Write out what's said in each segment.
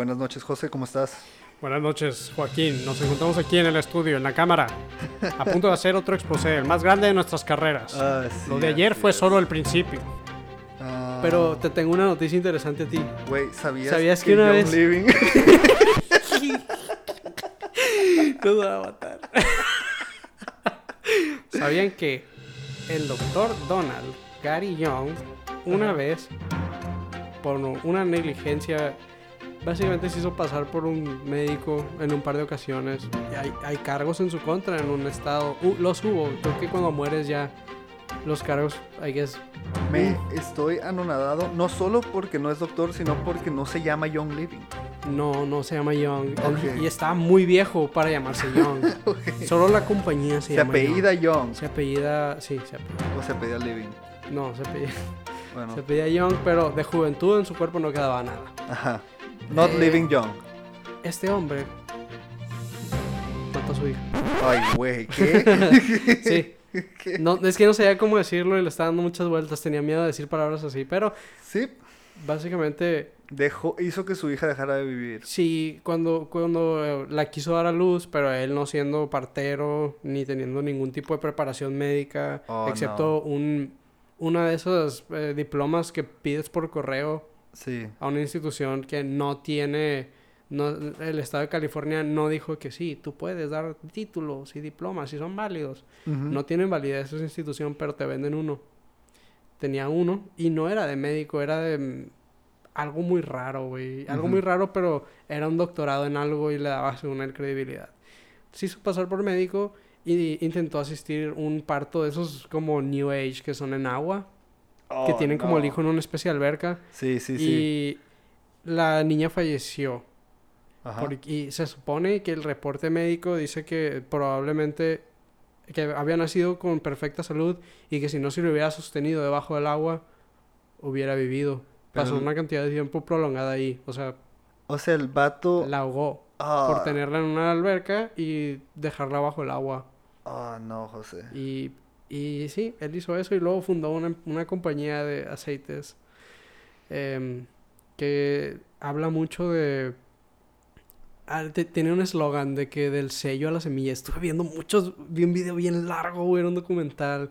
buenas noches, José, ¿cómo estás? Buenas noches, Joaquín. Nos encontramos aquí en el estudio, en la cámara, a punto de hacer otro exposé, el más grande de nuestras carreras. Ah, sí, Lo de ayer fue es. solo el principio. Ah, Pero te tengo una noticia interesante a ti. Güey, ¿sabías, ¿Sabías que una vez- Living... Nos va a matar. ¿Sabían que el doctor Donald Gary Young una vez, por una negligencia, básicamente se hizo pasar por un médico en un par de ocasiones? Hay, hay cargos en su contra en un estado. Uh, los hubo. Creo que cuando mueres ya los cargos, I guess. Me estoy anonadado, no solo porque no es doctor, sino porque no se llama Young Living. No, no se llama Young. Ok. Y está muy viejo para llamarse Young. Solo la compañía se, Se, llama apellida Young. Young. Se apellida. Sí, se apellida. O se apellida Living. No, se apellida, Bueno, se apellida Young, pero de juventud en su cuerpo no quedaba nada. ajá. Not Eh, Living Young. Este hombre mató a su hija. Ay, güey, ¿qué? Sí. ¿Qué? No, es que no sabía cómo decirlo y le estaba dando muchas vueltas. Tenía miedo de decir palabras así. Pero Sí, básicamente, dejó, hizo que su hija dejara de vivir. sí, cuando, cuando eh, la quiso dar a luz, pero él no siendo partero ni teniendo ningún tipo de preparación médica, Oh, excepto un, una de esos eh, diplomas que pides por correo Sí. a una institución que no tiene, no, el estado de California no dijo que sí, tú puedes dar títulos y diplomas y son válidos. No tienen validez esa institución, pero te venden uno. Tenía uno y no era de médico, era de mm, algo muy raro, güey. Algo muy raro, pero era un doctorado en algo y le daba según él credibilidad. Se hizo pasar por médico y intentó asistir un parto de esos como New Age que son en agua, que Oh, tienen como el hijo en una especie de alberca. Sí, sí, sí. Y la niña falleció. Ajá. Por- y se supone que el reporte médico dice que probablemente que había nacido con perfecta salud y que si no se lo hubiera sostenido debajo del agua hubiera vivido. Pasó una cantidad de tiempo prolongada ahí, o sea, O sea, el vato... la ahogó Ah, por tenerla en una alberca y dejarla bajo el agua. Ah, no, José. Y, y sí, él hizo eso y luego fundó una, una compañía de aceites em, que habla mucho de... ah, te- tiene un eslogan de que del sello a la semilla. Estuve viendo muchos, vi un video bien largo, güey, era un documental.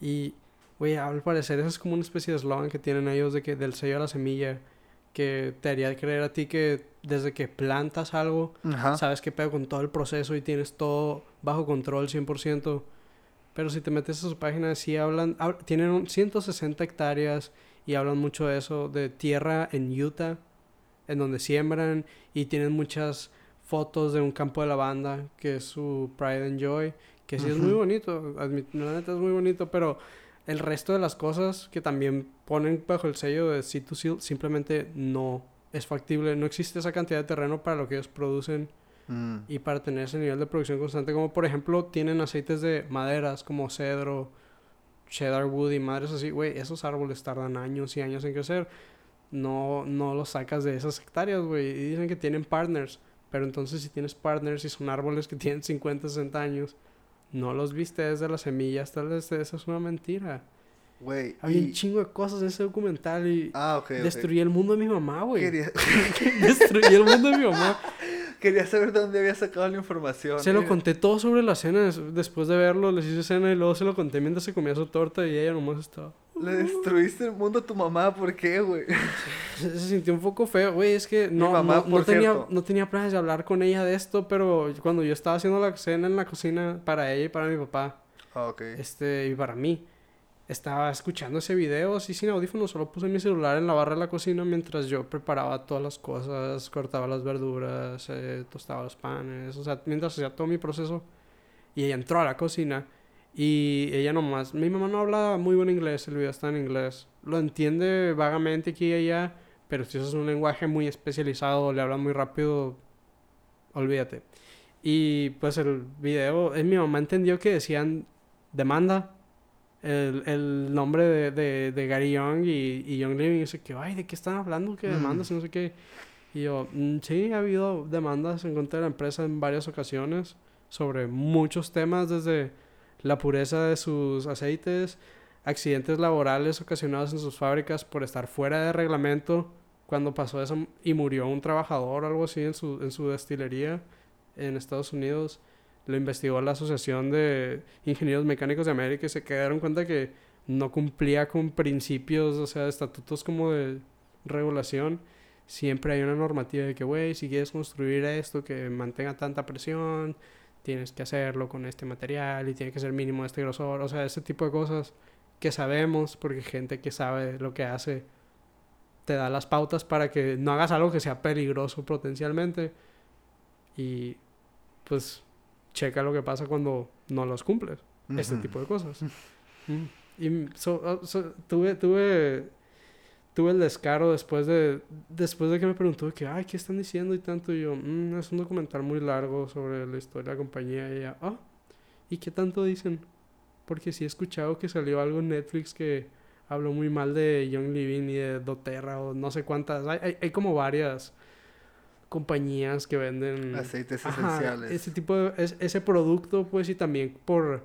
Y, güey, al parecer eso es como una especie de eslogan que tienen ellos de que del sello a la semilla. Que te haría creer a ti que desde que plantas algo, Ajá. sabes qué pedo con todo el proceso y tienes todo bajo control 100%. Pero si te metes a su página, sí hablan, hab- tienen un- 160 hectáreas y hablan mucho de eso, de tierra en Utah, en donde siembran y tienen muchas fotos de un campo de lavanda, que es su Pride and Joy, que sí es muy bonito, la neta es muy bonito, pero el resto de las cosas que también ponen bajo el sello de C2Seal simplemente no es factible, no existe esa cantidad de terreno para lo que ellos producen Mm. y para tener ese nivel de producción constante, como por ejemplo tienen aceites de maderas como cedro, cheddar wood y madres así, güey, esos árboles tardan años y años en crecer. No, no los sacas de esas hectáreas, güey. Y dicen que tienen partners. Pero entonces si tienes partners y son árboles que tienen 50, 60 años, no los viste desde las semillas, tal vez eso es una mentira. Güey. Había y- un chingo de cosas en ese documental y Ah, ok, ok. destruí el mundo de mi mamá, güey. Quería... Destruí el mundo de mi mamá. Quería saber de dónde había sacado la información. Se lo Mira. conté todo sobre la cena. des- Después de verlo, les hice cena y luego se lo conté mientras se comía su torta y ella nomás estaba. Le destruiste el mundo a tu mamá, ¿por qué, güey? Se, se sintió un poco feo, güey. Es que no, mamá, no, no por tenía, cierto. no tenía planes de hablar con ella de esto, pero cuando yo estaba haciendo la cena en la cocina para ella y para mi papá, Ah, ok. este, y para mí, estaba escuchando ese video así sin audífonos. Solo puse mi celular en la barra de la cocina mientras yo preparaba todas las cosas, cortaba las verduras, eh, tostaba los panes, o sea, mientras hacía todo mi proceso. Y ella entró a la cocina y ella nomás, mi mamá no habla muy buen inglés, el video está en inglés. Lo entiende vagamente aquí y allá, pero si eso es un lenguaje muy especializado, le hablan muy rápido, olvídate. Y pues el video, eh, mi mamá entendió que decían demanda el, el nombre de, de, de Gary Young y, y Young Living. Y dice que, ay, ¿de qué están hablando? ¿Qué Mm. demandas? Y no sé qué. Y yo, "Mm, sí, ha habido demandas en contra de la empresa en varias ocasiones sobre muchos temas, desde la pureza de sus aceites, accidentes laborales ocasionados en sus fábricas por estar fuera de reglamento cuando pasó eso y murió un trabajador o algo así en su, en su destilería en Estados Unidos, lo investigó la Asociación de Ingenieros Mecánicos de América y se quedaron cuenta que no cumplía con principios, o sea, estatutos como de regulación. Siempre hay una normativa de que, güey, si quieres construir esto que mantenga tanta presión, tienes que hacerlo con este material y tiene que ser mínimo este grosor. O sea, ese tipo de cosas que sabemos, porque gente que sabe lo que hace te da las pautas para que no hagas algo que sea peligroso potencialmente. Y pues checa lo que pasa cuando no los cumples. Este Ujú. tipo de cosas. Mm. Y so- oh, so- tuve, tuve, tuve el descaro después de, después de que me preguntó que, ay, ¿qué están diciendo y tanto? Y yo, "Mm, es un documental muy largo sobre la historia de la compañía. Y ella, ah, ¿y qué tanto dicen? Porque sí he escuchado que salió algo en Netflix que habló muy mal de Young Living y de doTERRA o no sé cuántas. Hay, hay, hay como varias compañías que venden Aceites Ajá, esenciales. ese tipo de, es- ese producto, pues, y también por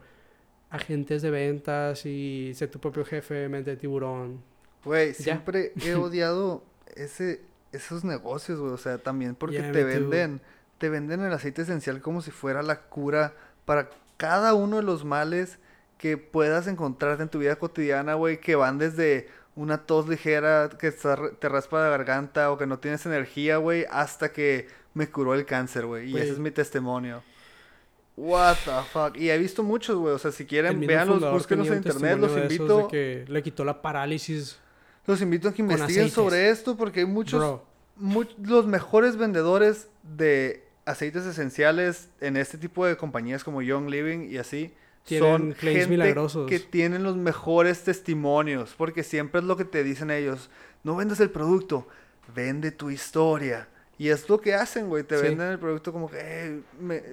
agentes de ventas y ser tu propio jefe, mente de tiburón. Güey, siempre he odiado ese, esos negocios, güey. O sea, también porque Yeah, te too. venden, te venden el aceite esencial como si fuera la cura para cada uno de los males que puedas encontrarte en tu vida cotidiana, güey, que van desde una tos ligera que te raspa la garganta o que no tienes energía, güey, hasta que me curó el cáncer, güey. Y ese es mi testimonio. What the fuck. Y he visto muchos, güey. O sea, si quieren, fundador búsquenlos en internet. Los invito. de que le quitó la parálisis. Los invito a que investiguen sobre esto porque hay muchos, los mejores vendedores de aceites esenciales en este tipo de compañías como Young Living y así son gente milagrosos. que tienen los mejores testimonios porque siempre es lo que te dicen ellos, no vendas el producto, vende tu historia. Y es lo que hacen, güey. Te Sí. venden el producto como que "Eh, me,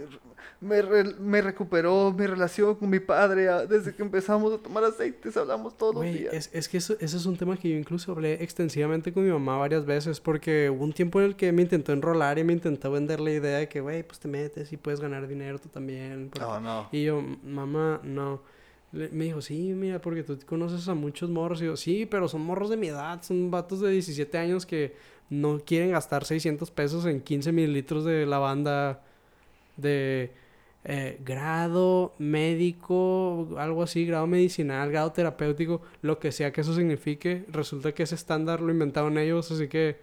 me, re- me recuperó mi relación con mi padre ah, desde que empezamos a tomar aceites. Hablamos todos los días. es, es que eso, ese es un tema que yo incluso hablé extensivamente con mi mamá varias veces porque hubo un tiempo en el que me intentó enrolar y me intentó vender la idea de que, güey, pues te metes y puedes ganar dinero tú también. porque No, no. Y yo, mamá, no. Me dijo, sí, mira, porque tú conoces a muchos morros. Y yo, sí, pero son morros de mi edad. Son vatos de 17 años que no quieren gastar 600 pesos en 15 mililitros de lavanda de eh, grado médico, algo así, grado medicinal, grado terapéutico, lo que sea que eso signifique. Resulta que ese estándar lo inventaron ellos, así que...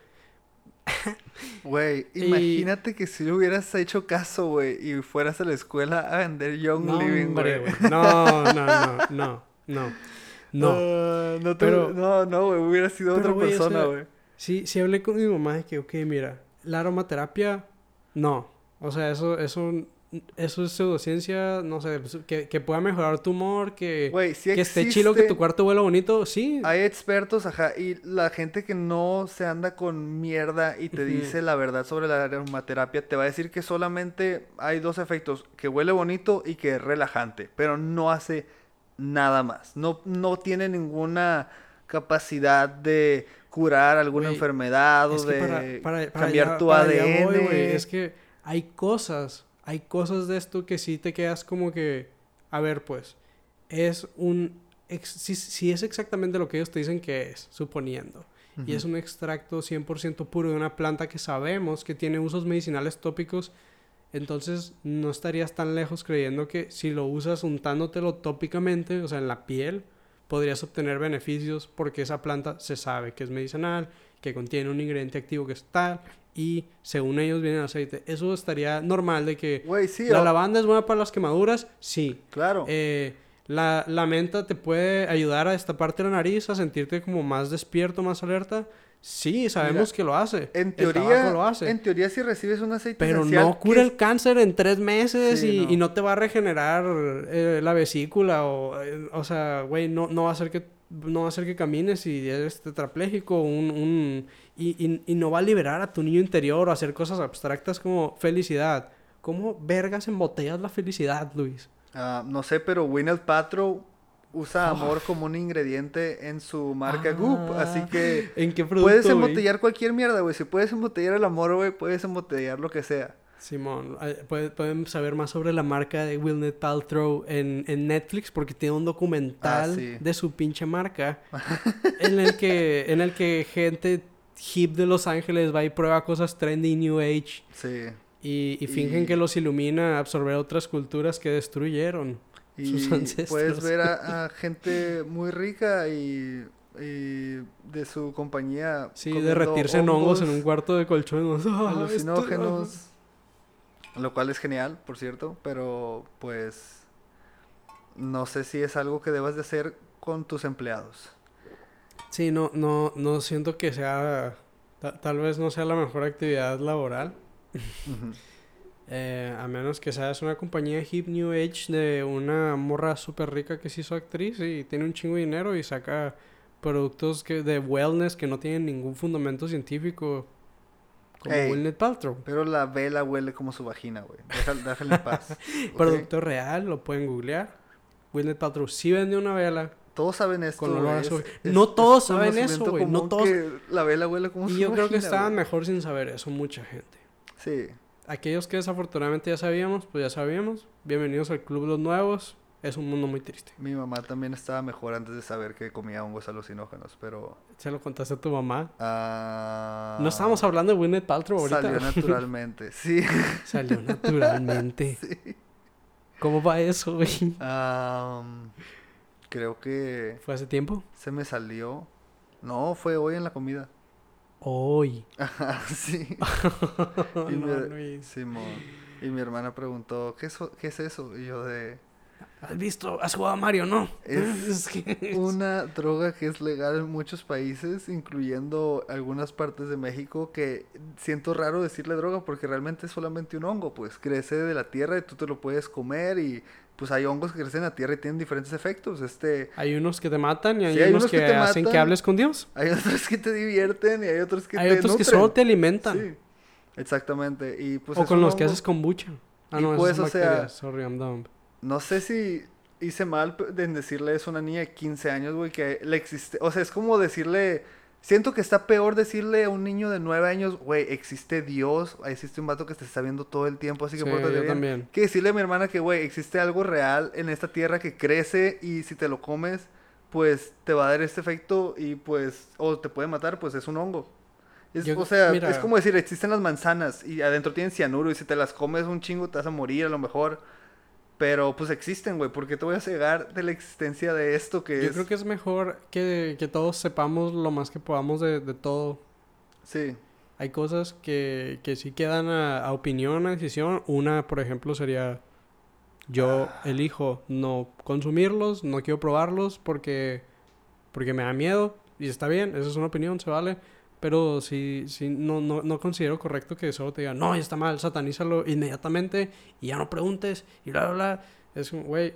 Güey, Y- imagínate que si le hubieras hecho caso, güey, y fueras a la escuela a vender Young No, Living, güey. No, no, no, no, no. No. No, te- Pero- no, no, güey, hubiera sido Pero, otra persona, güey. Sí, sí hablé con mi mamá de que, ok, mira, la aromaterapia, no. O sea, eso, eso, eso es pseudociencia, no sé, pues, que, que pueda mejorar tu humor, que, sí que esté chilo que tu cuarto huela bonito, sí. Hay expertos, ajá, y la gente que no se anda con mierda y te dice la verdad sobre la aromaterapia, te va a decir que solamente hay dos efectos, que huele bonito y que es relajante, pero no hace nada más. No, no tiene ninguna capacidad de curar alguna enfermedad o de para, para- para cambiar allá- tu ADN. voy. Es que hay cosas, hay cosas de esto que sí te quedas como que, a ver, pues, es un, ex- si, si es exactamente lo que ellos te dicen que es, suponiendo, y es un extracto 100% puro de una planta que sabemos que tiene usos medicinales tópicos, entonces no estarías tan lejos creyendo que si lo usas untándotelo tópicamente, o sea, en la piel, podrías obtener beneficios porque esa planta se sabe que es medicinal, que contiene un ingrediente activo que es tal y según ellos viene el aceite. Eso estaría normal de que sí, la lavanda es buena para las quemaduras, sí. claro. Eh, la, la menta te puede ayudar a destaparte la nariz, a sentirte como más despierto, más alerta. Sí, sabemos Mira, que lo hace. en teoría, lo hace. en teoría si recibes un aceite Pero esencial no cura el cáncer en tres meses Sí, y, no. y no te va a regenerar eh, la vesícula o, eh, o sea, güey, no, no va a hacer que no va a hacer que camines si eres tetrapléjico un, un, y, y, y no va a liberar a tu niño interior o hacer cosas abstractas como felicidad. ¿Cómo vergas embotellas la felicidad, Luis? Ah, no sé, pero Gwyneth Paltrow usa amor como un ingrediente en su marca Goop, así Ah, que ¿En qué producto, puedes embotellar cualquier mierda, güey. Si puedes embotellar el amor, güey, puedes embotellar lo que sea. Simón, puede- pueden saber más sobre la marca de Wilnet Paltrow en, en Netflix porque tiene un documental Ah, sí. de su pinche marca en el que en el que gente hip de Los Ángeles va y prueba cosas trendy, New Age. Sí. Y, y fingen Y- que los ilumina absorber otras culturas que destruyeron. Y puedes ver a, a gente muy rica y, y de su compañía. Sí, derretirse en hongos en un hongos cuarto de colchón. Ah, alucinógenos. Lo cual es genial, por cierto, pero pues no sé si es algo que debas de hacer con tus empleados. Sí, no, no, no siento que sea... ta- tal vez no sea la mejor actividad laboral. Ujú. Eh, a menos que seas una compañía hip New Age de una morra súper rica que se hizo actriz y tiene un chingo de dinero y saca productos que, de wellness que no tienen ningún fundamento científico. Como Ey. Gwyneth Paltrow. Pero la vela huele como su vagina, güey. Déjala en paz. Producto real, lo pueden googlear. Gwyneth Paltrow sí vende una vela. Todos saben esto. Con olor güey, a es- su- es- No es todos saben eso, güey, no todos- La vela huele como Y su yo creo que estaban mejor sin saber eso mucha gente. Sí. Aquellos que desafortunadamente ya sabíamos, pues ya sabíamos. Bienvenidos al Club los Nuevos. Es un mundo muy triste. Mi mamá también estaba mejor antes de saber que comía hongos alucinógenos, pero... Se lo contaste a tu mamá. ah, No estábamos hablando de Gwyneth Paltrow ahorita. Salió naturalmente, sí. Salió naturalmente. ¿Cómo va eso, güey? Creo que ¿Fue hace tiempo? se me salió... No, fue hoy en la comida. Hoy. Ajá, sí. No, Y mi. Simón. Y mi hermana preguntó, ¿qué es, ¿qué es eso? Y yo de... ¿Has visto? ¿Has jugado a Mario? No. Es una droga que es legal en muchos países, incluyendo algunas partes de México, que siento raro decirle droga porque realmente es solamente un hongo, pues crece de la tierra y tú te lo puedes comer y pues hay hongos que crecen en la tierra y tienen diferentes efectos. Este, Hay unos que te matan y hay, Sí, hay unos, unos que, que te hacen que hables con Dios. hay otros que te divierten y hay otros que hay te otros que solo te alimentan. Sí, exactamente. Y pues o con los que haces kombucha. Ah, Y no, pues, o sea. Sorry, I'm dumb. No sé si hice mal en decirle eso a una niña de 15 años, güey, que le existe... O sea, es como decirle... Siento que está peor decirle a un niño de 9 años, güey, existe Dios, existe un vato que te está viendo todo el tiempo, así que Sí, pórtate yo bien. también. Que decirle a mi hermana que, güey, existe algo real en esta tierra que crece y si te lo comes, pues te va a dar este efecto y pues... O te puede matar, pues es un hongo. Es- Yo- o sea, mira. es como decir, existen las manzanas y adentro tienen cianuro y si te las comes un chingo te vas a morir a lo mejor. Pero pues existen, güey. ¿Por qué te voy a cegar de la existencia de esto que Yo es? creo que es mejor que, que todos sepamos lo más que podamos de, de todo. Sí. Hay cosas que, que sí quedan a, a opinión, a decisión. Una, por ejemplo, sería yo Ah. elijo no consumirlos, no quiero probarlos porque, porque me da miedo. Y está bien, esa es una opinión, se vale. Pero si, si no, no, no considero correcto que solo te digan, no, está mal, satanízalo inmediatamente y ya no preguntes y bla, bla, bla. Es como, güey,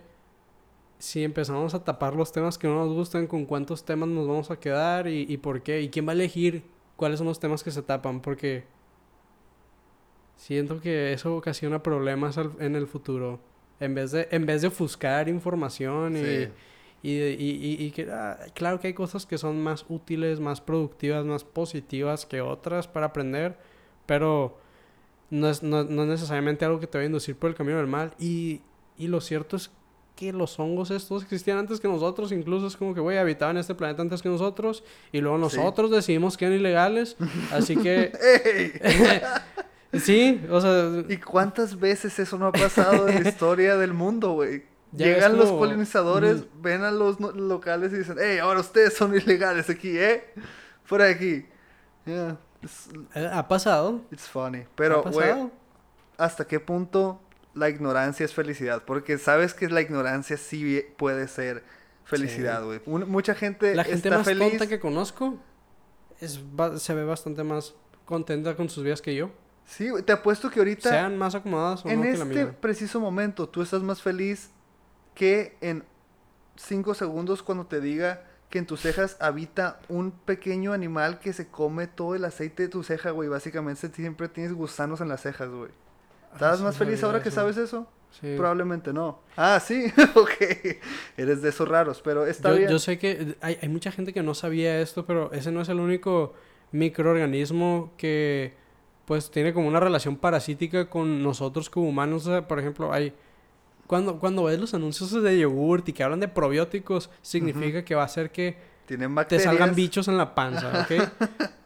si empezamos a tapar los temas que no nos gustan, con cuántos temas nos vamos a quedar y, y por qué, y quién va a elegir cuáles son los temas que se tapan, porque siento que eso ocasiona problemas en el futuro. En vez de, en vez de ofuscar información y, Sí. Y, y, y- que, ah, claro que hay cosas que son más útiles, más productivas, más positivas que otras para aprender, pero no es, no, no es necesariamente algo que te va a inducir por el camino del mal. Y, y lo cierto es que los hongos estos existían antes que nosotros, incluso es como que, güey, habitaban este planeta antes que nosotros, y luego Sí. nosotros decidimos que eran ilegales, así que, sí, o sea, ¿Y cuántas veces eso no ha pasado en la historia del mundo, güey? Ya Llegan los polinizadores, ven a los no- locales y dicen, hey, ahora ustedes son ilegales aquí, ¿eh? Fuera de aquí. Yeah, eh, ha pasado. it's funny. Pero, güey. ¿hasta qué punto la ignorancia es felicidad? Porque sabes que la ignorancia sí puede ser felicidad, güey. Mucha gente La gente está más feliz. tonta que conozco es, se ve bastante más contenta con sus vidas que yo. Sí, te apuesto que ahorita, Sean más acomodadas o en no que la este preciso momento, tú estás más feliz que en cinco segundos cuando te diga que en tus cejas habita un pequeño animal que se come todo el aceite de tu ceja, güey. Básicamente siempre tienes gusanos en las cejas, güey. ¿Estás Ah, más sí feliz ahora que sabes eso? Sí. Probablemente no. Ah, sí, ok. Eres de esos raros, pero está Yo, bien. yo sé que hay, hay mucha gente que no sabía esto, pero ese no es el único microorganismo que pues tiene como una relación parasítica con nosotros como humanos. O sea, por ejemplo, hay cuando, cuando ves los anuncios de yogurt y que hablan de probióticos, significa que va a hacer que Tienen te salgan bichos en la panza, ¿ok?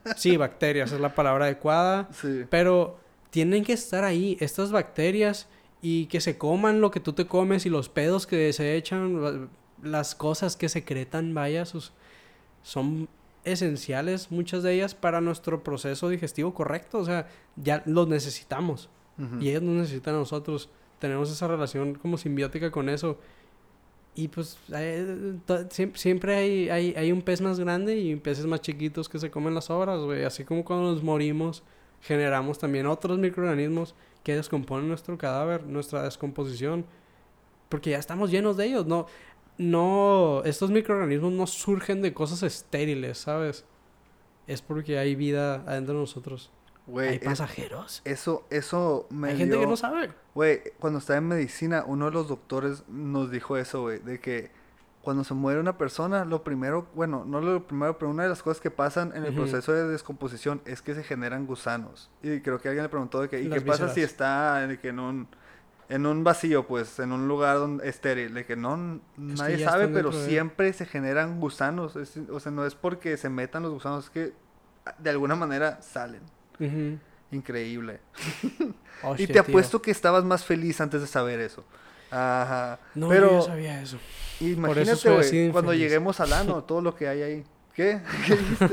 Sí, bacterias es la palabra adecuada. Sí. Pero tienen que estar ahí, estas bacterias, y que se coman lo que tú te comes y los pedos que se echan, la- las cosas que secretan, vaya, sus, son esenciales, muchas de ellas, para nuestro proceso digestivo correcto. O sea, ya los necesitamos. Y ellos nos necesitan a nosotros. Tenemos esa relación como simbiótica con eso. Y pues eh, siempre hay, hay, hay un pez más grande y peces más chiquitos que se comen las sobras, güey. Así como cuando nos morimos, generamos también otros microorganismos que descomponen nuestro cadáver, nuestra descomposición. Porque ya estamos llenos de ellos. No, no, estos microorganismos no surgen de cosas estériles, ¿sabes? Es porque hay vida adentro de nosotros. Hay es- pasajeros. eso, eso me Hay gente que no sabe. Güey, cuando estaba en medicina, uno de los doctores nos dijo eso, güey, de que cuando se muere una persona, lo primero, bueno, no lo primero, pero una de las cosas que pasan en el proceso de descomposición es que se generan gusanos. Y creo que alguien le preguntó de que, ¿y Las qué pasa si está de que en un en un vacío, pues, en un lugar donde, estéril, de que no, nadie sabe, pero de- siempre se generan gusanos, es- o sea, no es porque se metan los gusanos, es que de alguna manera salen. Increíble. Oh, y shit, te tío. apuesto que estabas más feliz antes de saber eso. Ajá. No, pero yo sabía eso. imagínate, güey, cuando lleguemos al ano, todo lo que hay ahí. ¿Qué? ¿Qué dijiste?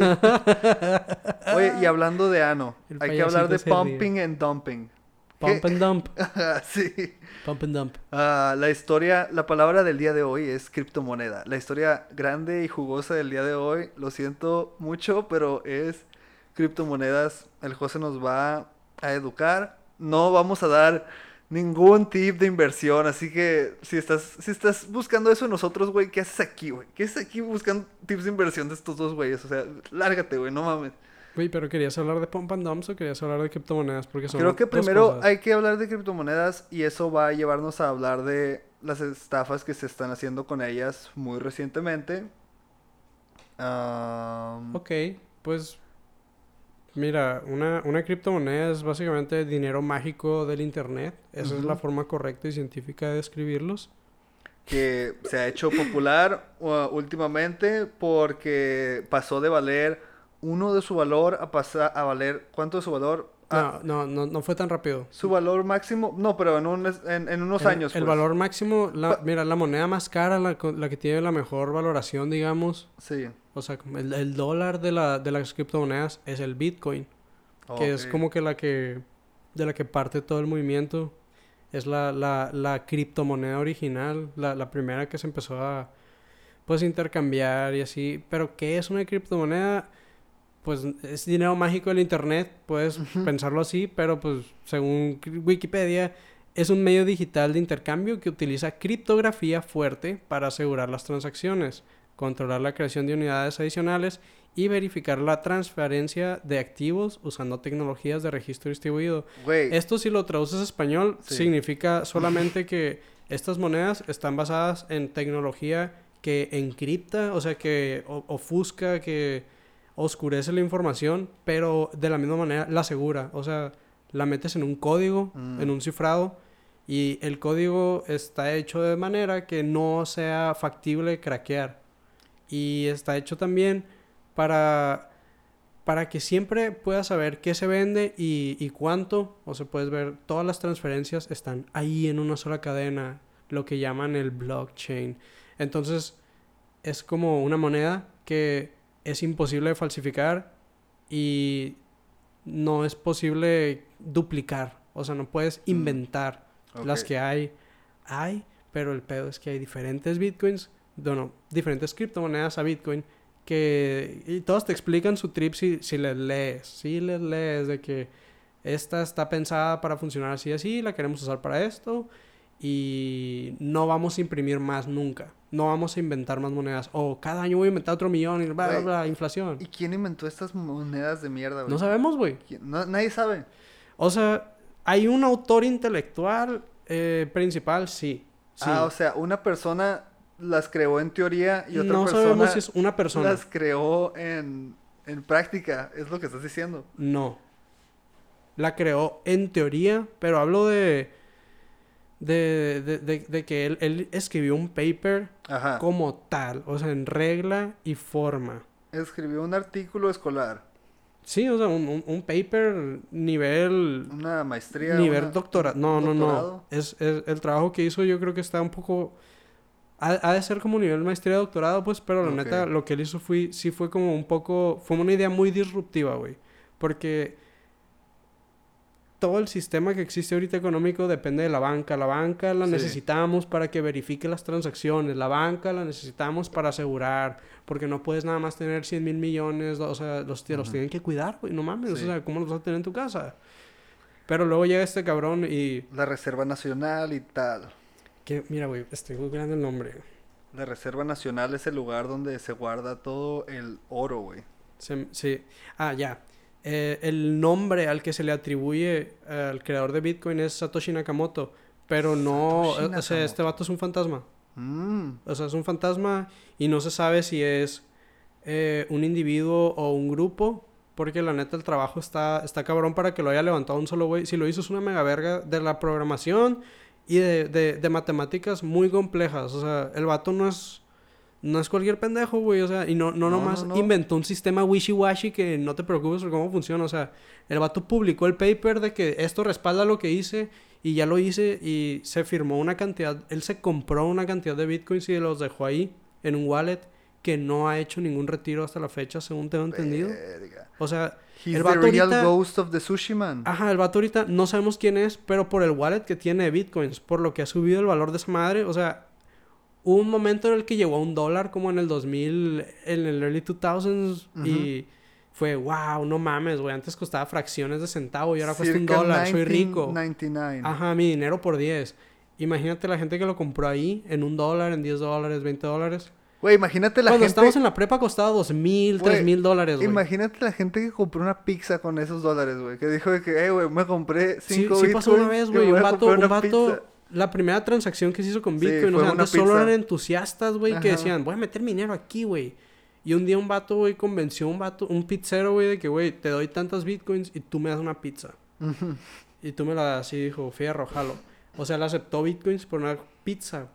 Oye, y hablando de ano, El hay que hablar de ríe. pumping and dumping. Pump and dump. sí. Pump and dump. Ah, la historia, la palabra del día de hoy es criptomoneda. La historia grande y jugosa del día de hoy, lo siento mucho, pero es criptomonedas. El José nos va a educar. No vamos a dar ningún tip de inversión, así que si estás, si estás buscando eso en nosotros, güey, ¿qué haces aquí, güey? ¿Qué haces aquí buscando tips de inversión de estos dos güeyes? O sea, lárgate, güey, no mames. Güey, pero ¿querías hablar de pump and dumps o querías hablar de criptomonedas? Porque son Creo que primero cosas. hay que hablar de criptomonedas y eso va a llevarnos a hablar de las estafas que se están haciendo con ellas muy recientemente. Am, Ok, pues... Mira, una, una criptomoneda es básicamente dinero mágico del internet. Esa es la forma correcta y científica de describirlos. que se ha hecho popular uh, últimamente porque pasó de valer uno de su valor a pasar a valer ¿cuánto de su valor? Ah, No, no, no, no fue tan rápido. su valor máximo, no, pero en, un, en, en unos El- años. El pues. valor máximo, la, Pa- mira, la moneda más cara, la, que tiene la mejor valoración, digamos, Sí. o sea, el, el dólar de, la, de las criptomonedas es el Bitcoin, que es como que la que, de la que parte todo el movimiento. Es la, la, la criptomoneda original, la, la primera que se empezó a, pues, intercambiar y así. Pero, ¿qué es una criptomoneda? Pues es dinero mágico del internet, puedes pensarlo así, pero pues según Wikipedia es un medio digital de intercambio que utiliza criptografía fuerte para asegurar las transacciones, controlar la creación de unidades adicionales y verificar la transferencia de activos usando tecnologías de registro distribuido. Esto si lo traduces a español Sí. significa solamente que estas monedas están basadas en tecnología que encripta, o sea, que ofusca, que oscurece la información, pero de la misma manera la asegura. O sea, la metes en un código, Mm. en un cifrado, y el código está hecho de manera que no sea factible craquear. Y está hecho también para, para que siempre puedas saber qué se vende y, y cuánto. O sea, puedes ver, todas las transferencias están ahí en una sola cadena, lo que llaman el blockchain. Entonces, es como una moneda que es imposible falsificar y no es posible duplicar. O sea, no puedes Mm. inventar las que hay. Hay, pero el pedo es que hay diferentes bitcoins, bueno, diferentes criptomonedas a bitcoin que y todos te explican su trip si, si les lees, si les lees de que esta está pensada para funcionar así así, la queremos usar para esto y no vamos a imprimir más nunca. No vamos a inventar más monedas. O cada año voy a inventar otro millón y bla, bla, bla, inflación. ¿Y quién inventó estas monedas de mierda, güey? No sabemos, güey. No- nadie sabe. O sea, hay un autor intelectual eh, principal, sí. sí. Ah, o sea, una persona las creó en teoría y otra no persona sabemos si es una persona. las creó en, en práctica. Es lo que estás diciendo. No. La creó en teoría, pero hablo de de, de, de, de que él, él escribió un paper Ajá. como tal, o sea, en regla y forma. Escribió un artículo escolar. Sí, o sea, un, un, un paper nivel Una maestría. nivel una- doctorado. No, no, no. Es, es- el trabajo que hizo yo creo que está un poco... Ha, ha de ser como nivel maestría doctorado, pues, pero la neta, lo que él hizo fue, sí fue como un poco... Fue una idea muy disruptiva, güey. Porque todo el sistema que existe ahorita económico depende de la banca. La banca la Sí. necesitamos para que verifique las transacciones. La banca la necesitamos para asegurar. Porque no puedes nada más tener 100 mil millones. O sea, los, te- los tienen que cuidar, güey. No mames. Sí. O sea, ¿cómo los vas a tener en tu casa? Pero luego llega este cabrón y... La Reserva Nacional y tal. Que, mira, güey, estoy googleando el nombre. La Reserva Nacional es el lugar donde se guarda todo el oro, güey. Sí. Ah, ya. Eh, el nombre al que se le atribuye eh, al creador de Bitcoin es Satoshi Nakamoto. Pero no... Eh, O sea, este vato es un fantasma. Mm, O sea, es un fantasma y no se sabe si es eh, un individuo o un grupo. Porque la neta el trabajo está, está cabrón para que lo haya levantado un solo güey. Si lo hizo es una mega verga de la programación y de, de, de matemáticas muy complejas. O sea, el vato no es... No es cualquier pendejo, güey. O sea, y no, no, No, nomás no, no. inventó un sistema wishy-washy que no te preocupes por cómo funciona. O sea, el vato publicó el paper de que esto respalda lo que hice y ya lo hice y se firmó una cantidad. Él se compró una cantidad de bitcoins y los dejó ahí en un wallet que no ha hecho ningún retiro hasta la fecha, según tengo entendido. verga. O sea, He's el the vato real ahorita- ghost of the sushi man. Ajá, el vato ahorita no sabemos quién es, pero por el wallet que tiene bitcoins, por lo que ha subido el valor de esa madre, o sea, hubo un momento en el que llegó a un dólar como en el 2000, en el early 2000s, y fue, wow, no mames, güey, antes costaba fracciones de centavo y ahora cuesta un dólar, soy rico. 1999. Ajá, mi dinero por 10. Imagínate la gente que lo compró ahí en un dólar, en 10 dólares, 20 dólares. Güey, imagínate la Cuando gente. estábamos en la prepa costaba dos mil, tres mil dólares, güey. Imagínate la gente que compró una pizza con esos dólares, güey. Que dijo que, hey, güey, me compré Sí, cinco sí pasó una vez, güey. Un vato, un vato, pizza". La primera transacción que se hizo con Sí, Bitcoin, o sea, antes solo eran entusiastas, güey, que decían, voy a meter mi dinero aquí, güey. Y un día un vato, güey, convenció a un vato, un pizzero, güey, de que, güey, te doy tantas Bitcoins y tú me das una pizza. Y tú me la das y dijo, fierro, jalo. O sea, él aceptó Bitcoins por una pizza.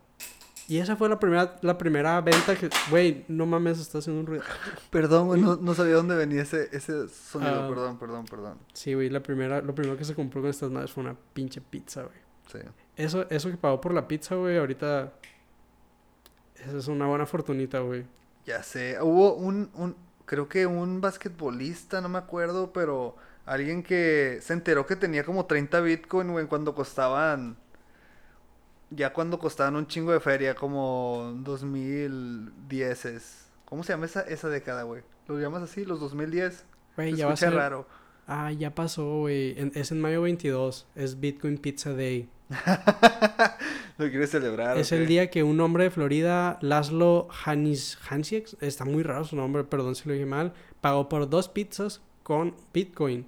Y esa fue la primera, la primera venta que, güey, no mames, está haciendo un ruido. Perdón, güey, no, no sabía dónde venía ese, ese sonido. Ah. Perdón, perdón, perdón. Sí, güey, la primera, lo primero que se compró con estas madres fue una pinche pizza, güey. Sí. Eso, eso que pagó por la pizza, güey, ahorita. Esa es una buena fortunita, güey. Ya sé. Hubo un, un, creo que un basquetbolista, no me acuerdo, pero alguien que se enteró que tenía como 30 bitcoin, güey, cuando costaban, ya cuando costaban un chingo de feria, como 2010 es. ¿Cómo se llama esa, esa década, güey? ¿Lo llamas así, los 2010? Güey, ya va a escucha ser. raro. Ah, ya pasó, güey. Es en mayo 22. Es Bitcoin Pizza Day. Lo quieres celebrar. es ¿o el día que un hombre de Florida, Laszlo Hanis, Hansiek, está muy raro su nombre, perdón si lo dije mal, pagó por dos pizzas con Bitcoin.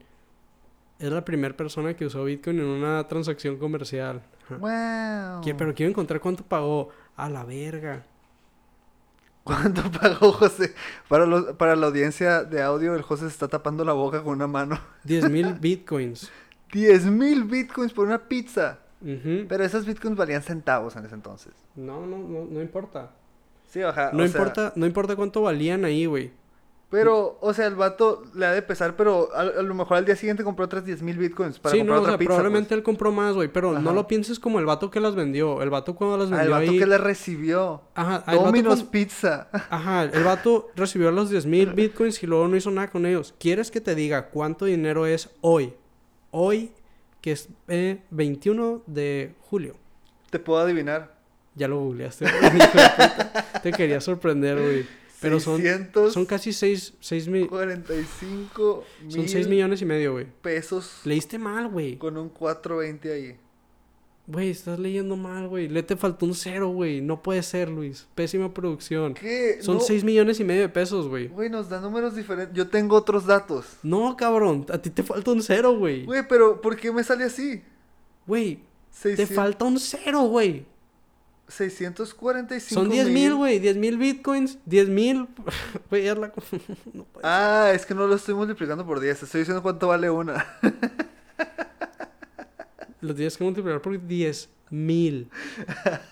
Es la primera persona que usó Bitcoin en una transacción comercial. Wow. Pero quiero encontrar cuánto pagó. A la verga. ¿Cuánto pagó José? Para, los, para la audiencia de audio, el José se está tapando la boca con una mano. 10 mil Bitcoins. 10 mil bitcoins por una pizza. Pero esas bitcoins valían centavos en ese entonces. No, no, no, no importa. Sí, ajá. No o sea, importa, no importa cuánto valían ahí, güey. pero, o sea, el vato le ha de pesar, pero a, a lo mejor al día siguiente compró otras 10 mil bitcoins para Sí, comprar no, o otra sea, pizza. probablemente pues. él compró más, güey, pero no lo pienses como el vato que las vendió. El vato cuando las Ah, el vendió vato ahí... que le recibió. Ajá, el Domino's Pizza. Ajá, el vato recibió los 10 mil bitcoins y luego no hizo nada con ellos. ¿Quieres que te diga cuánto dinero es hoy? Hoy, que es eh, 21 de julio. Te puedo adivinar. Ya lo googleaste. Te quería sorprender, güey. Pero son, son casi 6, mil... 645 Son mil 6 millones y medio, güey. pesos Leíste mal, güey. con un 420 ahí. Güey, estás leyendo mal, güey. Le te faltó un cero, güey. No puede ser, Luis. Pésima producción. ¿Qué? Son No, 6 millones y medio de pesos, güey. Güey, nos da números diferentes. Yo tengo otros datos. No, cabrón. A ti te falta un cero, güey. Güey, pero ¿por qué me sale así? Güey, te 600 falta un cero, güey. 645 Son 10 mil, güey. 10 mil bitcoins. 10 mil. Güey, la... no Ah, es que no lo estoy multiplicando por 10. Estoy diciendo cuánto vale una. Lo tienes que multiplicar por 10 Mil.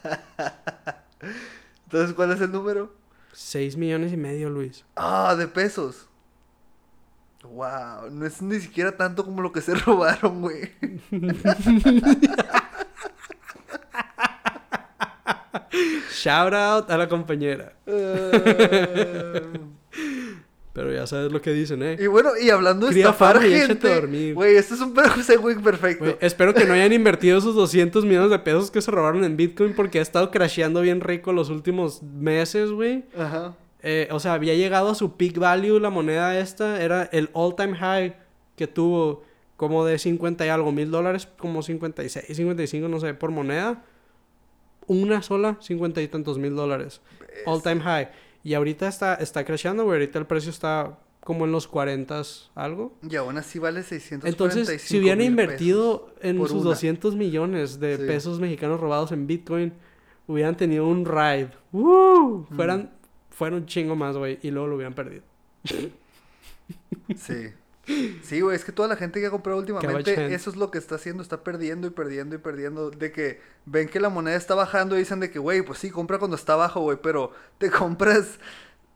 Entonces, ¿cuál es el número? Seis millones y medio, Luis. Ah, de pesos. Wow, no es ni siquiera tanto como lo que se robaron, güey. Shout out a la compañera. Eh, Pero ya sabes lo que dicen, ¿eh? y bueno, y hablando de Cría estafar y gente, a dormir. güey, este es un güey perfecto. Güey, espero que no hayan invertido esos 200 millones de pesos que se robaron en Bitcoin porque ha estado crasheando bien rico los últimos meses, güey. Ajá. Eh, o sea, había llegado a su peak value la moneda esta. Era el all time high que tuvo como de 50 y algo mil dólares, como 56, 55, no sé, por moneda. Una sola, 50 y tantos mil dólares. All time high. Y ahorita está, está crasheando, güey. Ahorita el precio está como en los 40 algo. Y aún así vale 645 Entonces, si hubieran mil invertido en sus una. 200 millones de Sí. pesos mexicanos robados en Bitcoin, hubieran tenido un ride. ¡Woo! Fueran, fueron un chingo más, güey. Y luego lo hubieran perdido. Sí. Sí, güey, es que toda la gente que ha comprado últimamente, eso es lo que está haciendo, está perdiendo y perdiendo y perdiendo. De que ven que la moneda está bajando y dicen de que, güey, pues sí, compra cuando está bajo, güey, pero te compras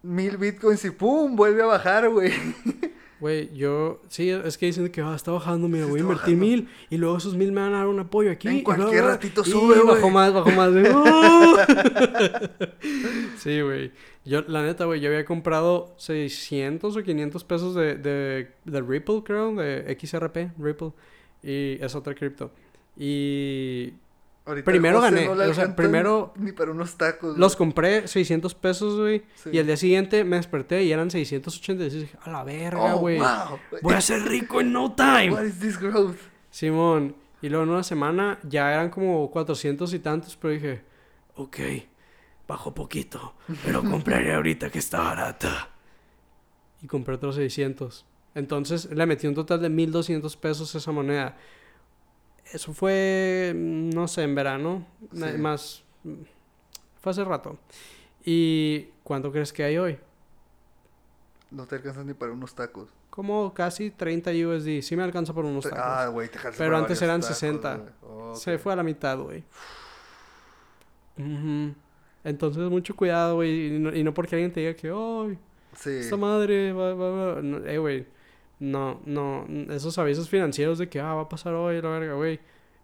mil bitcoins y ¡pum! vuelve a bajar, güey. Güey, yo... Sí, es que dicen que ah, está bajando, mira, voy a invertir bajando. mil. Y luego esos mil me van a dar un apoyo aquí. En bla, cualquier bla, ratito y sube, güey. más, bajó más. ¡Uh! sí, güey. Yo, la neta, güey, yo había comprado 600 o 500 pesos de, de, de Ripple, creo, de XRP, Ripple. Y es otra cripto. Y Ahorita Primero José gané, no le o sea, alcanzan primero- Ni para unos tacos. los compré 600 pesos, güey. Sí. Y al día siguiente me desperté y eran 686. Y dije, a la verga, Oh, güey. wow. Voy a ser rico en no time. What is this growth? Simón. Y luego en una semana ya eran como 400 y tantos, pero dije, ok, bajo poquito, pero compraré ahorita que está barata. Y compré otros 600. Entonces le metí un total de 1200 pesos a esa moneda. Eso fue, mm, no sé, en verano, Sí. más, mm, fue hace rato. ¿Y cuánto crees que hay hoy? No te alcanzas ni para unos tacos. Como casi 30 USD. Sí me alcanza por unos tacos. Ah, güey, te Pero para antes eran tacos, 60. güey. Oh, Se fue a la mitad, güey. Entonces, mucho cuidado, güey. Y no, y no porque alguien te diga que, ¡ay! Sí. Esta madre va, va, va". No, eh, güey. No, no. Esos avisos financieros de que, ah, va a pasar hoy, la verga, güey.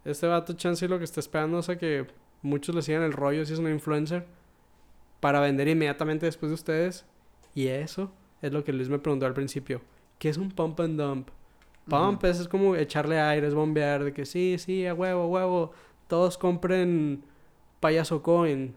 Este vato, chance, lo que está esperando es a que muchos le sigan el rollo si es un influencer. Para vender inmediatamente después de ustedes. Y eso es lo que Luis me preguntó al principio. ¿Qué es un pump and dump? Pump es, es como echarle aire, es bombear, de que sí, sí, a huevo, a huevo. Todos compren payaso coin.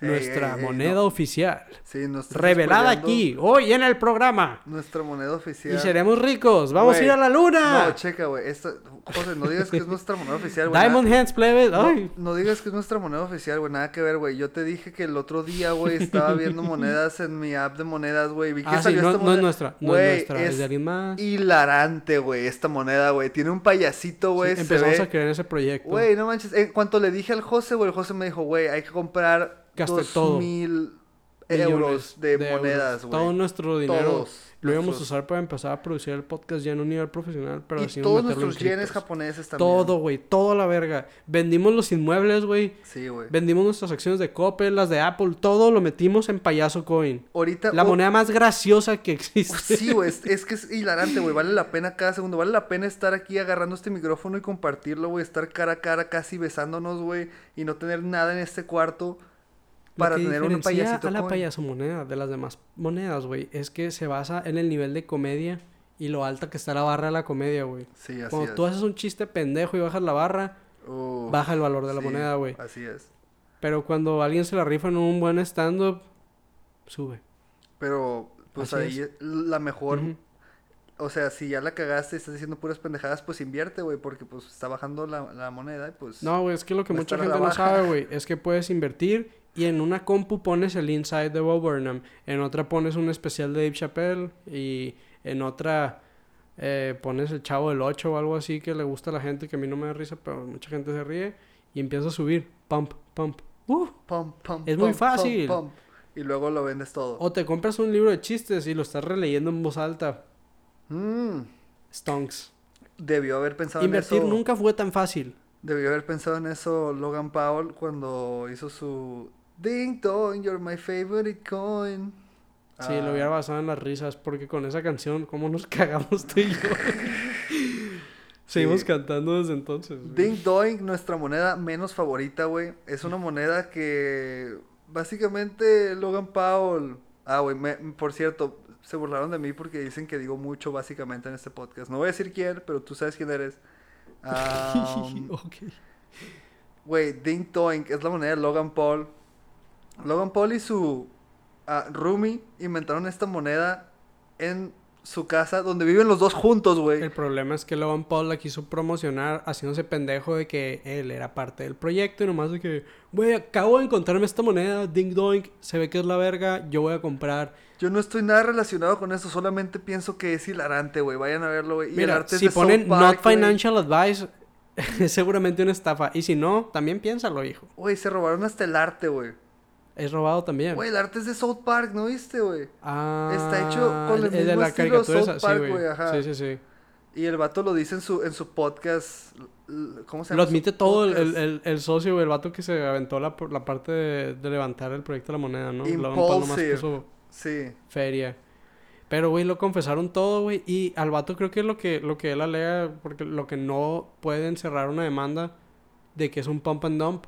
Ey, Nuestra ey, ey, moneda no. oficial. Sí, Revelada aquí, hoy en el programa. Nuestra moneda oficial. Y seremos ricos. Vamos a ir a la luna. No, checa, güey. José, no digas que es nuestra moneda oficial, güey. Diamond Hands, plebe. No, no digas que es nuestra moneda oficial, güey. Nada que ver, güey. Yo te dije que el otro día, güey, estaba viendo monedas en mi app de monedas, güey. Vi que Ah, sí, salió no, esta no moneda. es nuestra. No es nuestra. Es, de alguien más. Hilarante, güey, esta moneda, güey. Tiene un payasito, güey. Sí, empezamos ve- a creer en ese proyecto. Güey, no manches. En cuanto le dije al José, güey, el José me dijo, güey, hay que comprar Gasté todo. mil euros de, monedas, güey. Todo nuestro dinero Todos lo íbamos a usar para empezar a producir el podcast ya en un nivel profesional, pero y todos nuestros yenes japoneses también. Todo, güey, todo a la verga. Vendimos los inmuebles, güey. Sí, güey. Vendimos nuestras acciones de Coppel, las de Apple, todo lo metimos en Payaso Coin. Ahorita. La oh, moneda más graciosa que existe. Sí, güey, es, es que es hilarante, güey. Vale la pena cada segundo. Vale la pena estar aquí agarrando este micrófono y compartirlo, güey. Estar cara a cara casi besándonos, güey. Y no tener nada en este cuarto Lo para que tener un payasito. a la coin. payaso moneda de las demás monedas, güey, es que se basa en el nivel de comedia y lo alta que está la barra de la comedia, güey. Sí, así Cuando es. tú haces un chiste pendejo y bajas la barra, baja el valor de la sí, moneda, güey. Así es. Pero cuando alguien se la rifa en un buen stand-up, sube. Pero, pues Así ahí la mejor. O sea, si ya la cagaste y estás diciendo puras pendejadas, pues invierte, güey. Porque pues está bajando la, la moneda y pues. No, güey, es que lo que mucha gente no sabe, güey, es que puedes invertir y en una compu pones el Inside de Bob Burnham, en otra pones un especial de Dave Chappelle y en otra eh, pones el Chavo del 8 o algo así que le gusta a la gente, que a mí no me da risa, pero mucha gente se ríe y empieza a subir, pump, pump. Uh, Pum, pum, Es muy fácil. Y luego lo vendes todo. o te compras un libro de chistes y lo estás releyendo en voz alta. Mm, Stonks. debió haber pensado Invertir en eso. nunca fue tan fácil. Debió haber pensado en eso Logan Paul cuando hizo su Ding Dong, you're my favorite coin. Sí, lo hubiera basado en las risas, porque con esa canción, ¿cómo nos cagamos tú y yo? Seguimos Sí. cantando desde entonces. güey. Ding Dong, nuestra moneda menos favorita, güey. Es una moneda que básicamente Logan Paul. Ah, güey, me- por cierto, se burlaron de mí porque dicen que digo mucho básicamente en este podcast. No voy a decir quién, pero tú sabes quién eres. Um, ok. Güey, Ding Dong es la moneda de Logan Paul. Logan Paul y su ah, roomie inventaron esta moneda en su casa donde viven los dos juntos, güey. El problema es que Logan Paul la quiso promocionar haciéndose pendejo de que él era parte del proyecto y nomás de que, güey, acabo de encontrarme esta moneda, ding dong, se ve que es la verga, yo voy a comprar. Yo no estoy nada relacionado con eso, solamente pienso que es hilarante, güey. Vayan a verlo, güey. Y el Mira, arte es si de South ponen Park, not financial advice, es seguramente una estafa. Y si no, también piénsalo, hijo. Güey, se robaron hasta el arte, güey. Es robado también. Güey, el arte es de South Park, ¿no viste, güey? Ah, está hecho con el de mismo la estilo caricatura South Park, sí, güey, ajá. Sí, sí, sí. Y el vato lo dice en su, en su podcast. ¿Cómo se Lo llama? su admite todo el, el, el, el socio, güey, el vato que se aventó la, la parte de, de levantar el proyecto de la moneda, ¿no? Nomás Impulsive. puso Sí. feria. Pero, güey, lo confesaron todo, güey. Y al vato creo que lo que, lo que él alega, porque lo que no pueden cerrar una demanda de que es un pump and dump,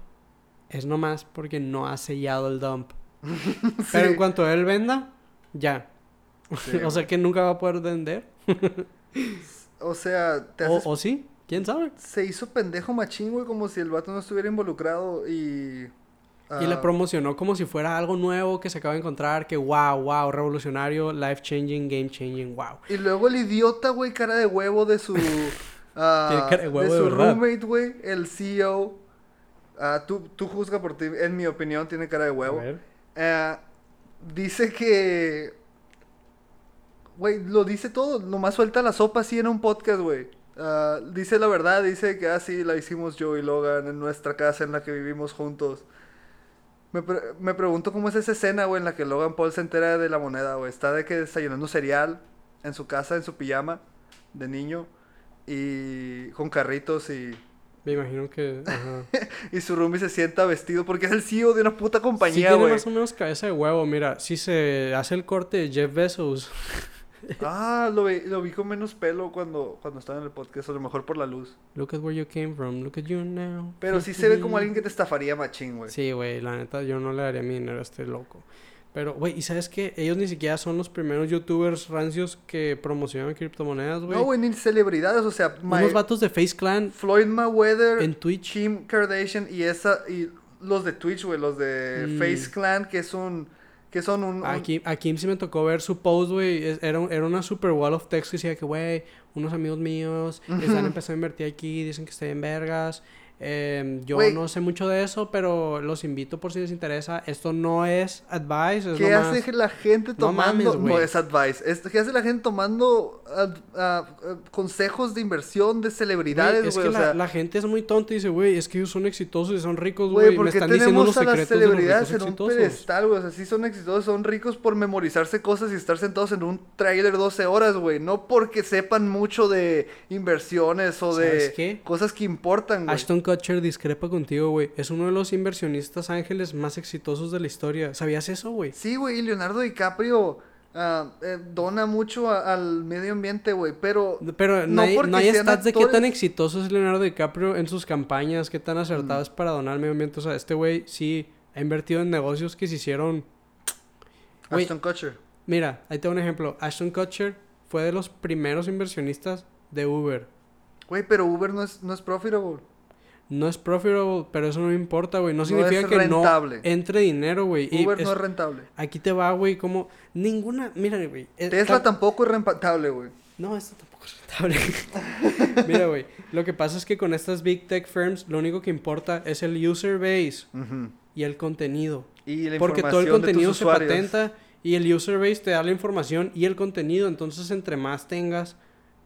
es nomás porque no ha sellado el dump. Pero en cuanto él venda, ya. Sí, o sea que nunca va a poder vender. O sea, te O, haces- o sí, quién sabe. se hizo pendejo machín, güey, como si el vato no estuviera involucrado y... Y la ah, promocionó como si fuera algo nuevo que se acaba de encontrar, que wow, wow, revolucionario, life changing, game changing, wow. Y luego el idiota, güey, cara de huevo de su... ah, Tiene cara de huevo de su roommate, güey, el CEO. Ah, tú, tú juzga por ti, en mi opinión, tiene cara de huevo. Ah, dice que... Güey, lo dice todo, nomás suelta la sopa así en un podcast, güey. Ah, dice la verdad, dice que así la hicimos yo y Logan en nuestra casa en la que vivimos juntos. Me, pre- me pregunto cómo es esa escena, güey, en la que Logan Paul se entera de la moneda, güey. Está de que desayunando cereal en su casa, en su pijama de niño y con carritos y, Me imagino que. Ajá. y su roomie se sienta vestido porque es el CEO de una puta sí compañía, tiene güey. más o menos cabeza de huevo. Mira, si se hace el corte de Jeff Bezos. Ah, lo vi, lo vi con menos pelo cuando, cuando estaba en el podcast, a lo mejor por la luz. Look at where you came from, look at you now. Pero sí se ve como alguien que te estafaría machín, güey. Sí, güey, la neta, yo no le daría mi dinero a este loco. Pero, güey, ¿y sabes qué? Ellos ni siquiera son los primeros youtubers rancios que promocionan criptomonedas, güey. No, güey, ni celebridades, o sea, Unos vatos de Face Clan Floyd Mayweather, en Twitch. Kim Kardashian y esa y los de Twitch, güey, los de Mm. Face Clan que son que son un, un- A Kim, a Kim sí me tocó ver su post, güey. es- Era, un- era una super wall of text que decía que, güey, unos amigos míos están empezando a invertir aquí, dicen que estoy en vergas. Em, yo no sé mucho de eso, pero los invito por si les interesa. Esto no es advice, es ¿Qué nomás... hace la gente No tomando? mames, no es advice. Es- ¿Qué hace la gente tomando consejos de inversión de Güey, celebridades, es güey? que O la, sea, la gente es muy tonta y dice, güey, es que ellos son exitosos y son ricos, güey. Me porque están diciendo los tenemos a las secretos de los celebridades ricos en un exitosos. pedestal, güey. O sea, sí son exitosos, son ricos por memorizarse cosas y estar sentados en un trailer 12 horas, güey. No porque sepan mucho de inversiones o de cosas que importan, güey. Ashton Kutcher discrepa contigo, güey. Es uno de los inversionistas ángeles más exitosos de la historia. ¿Sabías eso, güey? Sí, güey, y Leonardo DiCaprio ah, eh, dona mucho a- al medio ambiente, güey, pero... Pero No hay, porque no hay stats de qué tan exitoso es Leonardo DiCaprio en sus campañas, qué tan acertado Mm. para donar al medio ambiente. O sea, este güey sí ha invertido en negocios que se hicieron. Ashton Kutcher. Mira, ahí te doy un ejemplo. Ashton Kutcher fue de los primeros inversionistas de Uber. Güey, pero Uber no es, no es profitable. No es profitable, pero eso no importa, güey. No significa que rentable. no entre dinero, güey. Y es- no es rentable. Aquí te va, güey, como ninguna... Mira, güey. eh, Tesla cap- tampoco es rentable, güey. No, esto tampoco es rentable. Mira, güey. Lo que pasa es que con estas big tech firms, lo único que importa es el user base y el contenido. Y la Porque todo el contenido se usuarios. patenta y el user base te da la información y el contenido. Entonces, entre más tengas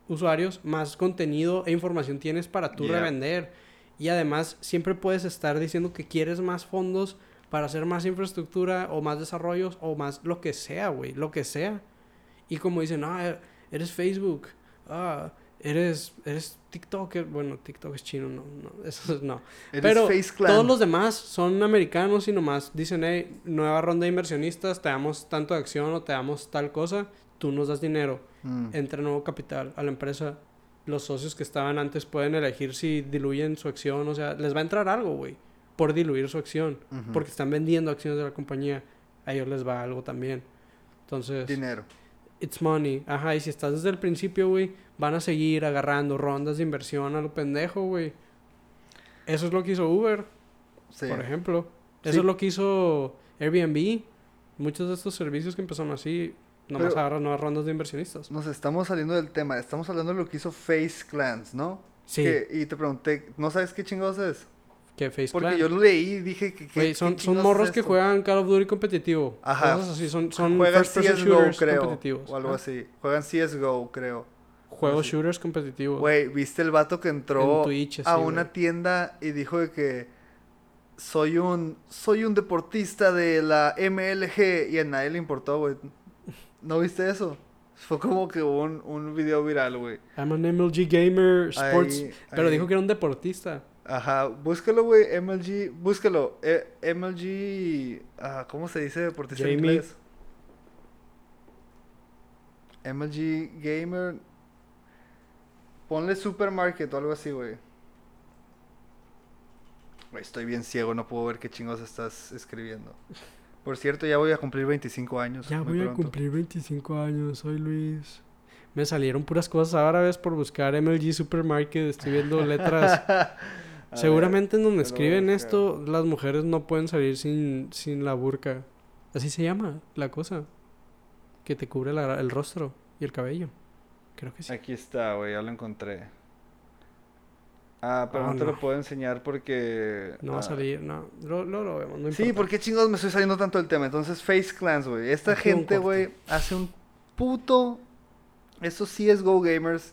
usuarios, más contenido e información tienes para tú Yeah. revender. Y además, siempre puedes estar diciendo que quieres más fondos para hacer más infraestructura o más desarrollos o más lo que sea, güey. Lo que sea. Y como dicen, ah, eres Facebook. Ah, eres, eres TikToker. Bueno, TikTok es chino, no, no, eso es- no. Eres Pero Face Clan. todos los demás son americanos y nomás dicen, hey, nueva ronda de inversionistas, te damos tanto de acción o te damos tal cosa, tú nos das dinero, Mm. entra nuevo capital a la empresa. Los socios que estaban antes pueden elegir si diluyen su acción, o sea, les va a entrar algo, güey, por diluir su acción, porque están vendiendo acciones de la compañía, a ellos les va algo también. Entonces, Dinero. it's money. Ajá, y si estás desde el principio, güey, van a seguir agarrando rondas de inversión a lo pendejo, güey. Eso es lo que hizo Uber, Sí. por ejemplo. Eso Sí. es lo que hizo Airbnb. Muchos de estos servicios que empezaron así, nomás Pero- agarran nuevas rondas de inversionistas. Nos estamos saliendo del tema. Estamos hablando de lo que hizo Face Clans, ¿no? Sí, Que- y te pregunté, ¿no sabes qué chingados es? que Face Porque Clan. yo lo leí y dije que... ¿qué son, son morros es que juegan Call of Duty competitivo. Ajá. Cosas así, son, son Juegan CSGO, creo. competitivos. O algo Ah, así. Juegan CSGO, creo. Juegos shooters competitivos. Güey, ¿viste el vato que entró En Twitch, a una tienda y dijo de que soy un soy un deportista de la MLG y a nadie le importó, güey? ¿No viste eso? Fue como que un, un video viral, güey. I'm an MLG gamer sports. Ahí- Pero ahí. dijo que era un deportista. Ajá, búscalo, güey, MLG, búscalo. eh, MLG, ah, ¿cómo se dice deportista en inglés? MLG Gamer. Ponle supermarket o algo así, güey. Güey, estoy bien ciego, no puedo ver qué chingos estás escribiendo. Por cierto, ya voy a cumplir 25 años. Ya muy voy a cumplir 25 años, soy Luis. Me salieron puras cosas árabes por buscar MLG Supermarket. Estoy viendo letras. Seguramente voy a escriben esto, las mujeres no pueden salir sin, sin la burka. Así se llama la cosa. Que te cubre la- el rostro y el cabello. Creo que ver, sí. Aquí está, güey, ya lo encontré. Ah, pero Oh, no te lo puedo enseñar porque... No va a ah, salir, no. Lo, lo, lo vemos, no Sí. ¿por qué chingados me estoy saliendo tanto del tema? Entonces, Face Clans, güey. Esta Aquí gente, güey, hace un puto. Estos CSGO gamers